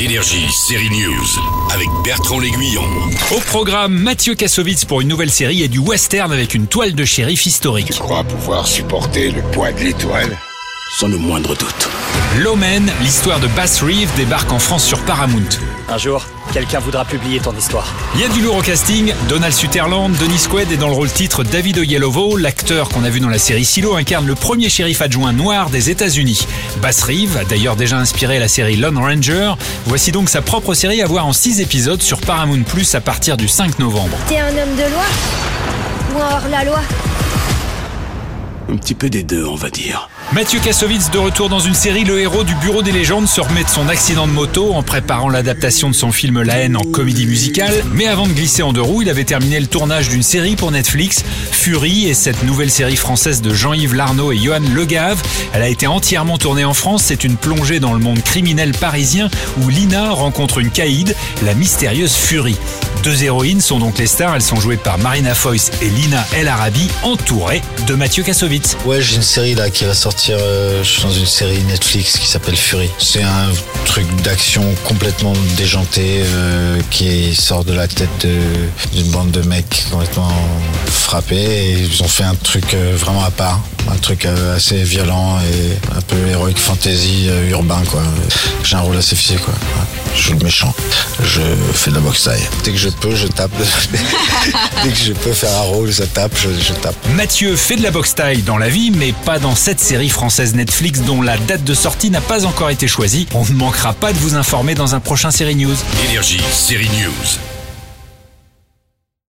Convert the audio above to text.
Énergie, série News, avec Bertrand L'Aiguillon. Au programme, Mathieu Kassovitz pour une nouvelle série et du western avec une toile de shérif historique. crois pouvoir supporter le poids de l'étoile? Sans le moindre doute. L'Omen, l'histoire de Bass Reeve, débarque en France sur Paramount. Un jour, quelqu'un voudra publier ton histoire. Il y a du lourd au casting, Donald Sutherland, Denis Quaid et dans le rôle titre David Oyelowo, l'acteur qu'on a vu dans la série Silo incarne le premier shérif adjoint noir des États-Unis. Bass Reeve a d'ailleurs déjà inspiré la série Lone Ranger. Voici donc sa propre série à voir en 6 épisodes sur Paramount Plus à partir du 5 novembre. T'es un homme de loi Ou hors la loi? Un petit peu des deux, on va dire. Mathieu Kassovitz de retour dans une série, le héros du Bureau des légendes se remet de son accident de moto en préparant l'adaptation de son film La haine en comédie musicale. Mais avant de glisser en deux roues, il avait terminé le tournage d'une série pour Netflix, Fury, et cette nouvelle série française de Jean-Yves Larnaud et Johan Legave. Elle a été entièrement tournée en France. C'est une plongée dans le monde criminel parisien où Lina rencontre une caïd, la mystérieuse Fury. Deux héroïnes sont donc les stars. Elles sont jouées par Marina Foïs et Lina El Arabi, entourées de Mathieu Kassovitz. Ouais, j'ai une série là qui va sortir. Euh, je suis dans une série Netflix qui s'appelle Fury. C'est un truc d'action complètement déjanté euh, qui sort de la tête d'une bande de mecs complètement frappés. Ils ont fait un truc euh, vraiment à part. Un truc euh, assez violent et un peu héroïque fantasy euh, urbain quoi. J'ai un rôle assez fiché quoi. Je joue le méchant. Je fais de la boxe taille. Dès que je peux, je tape. Dès que je peux faire un rôle, ça tape, je, je tape. Mathieu fait de la boxe taille dans la vie, mais pas dans cette série française Netflix dont la date de sortie n'a pas encore été choisie. On ne manquera pas de vous informer dans un prochain série news. Énergie, série News.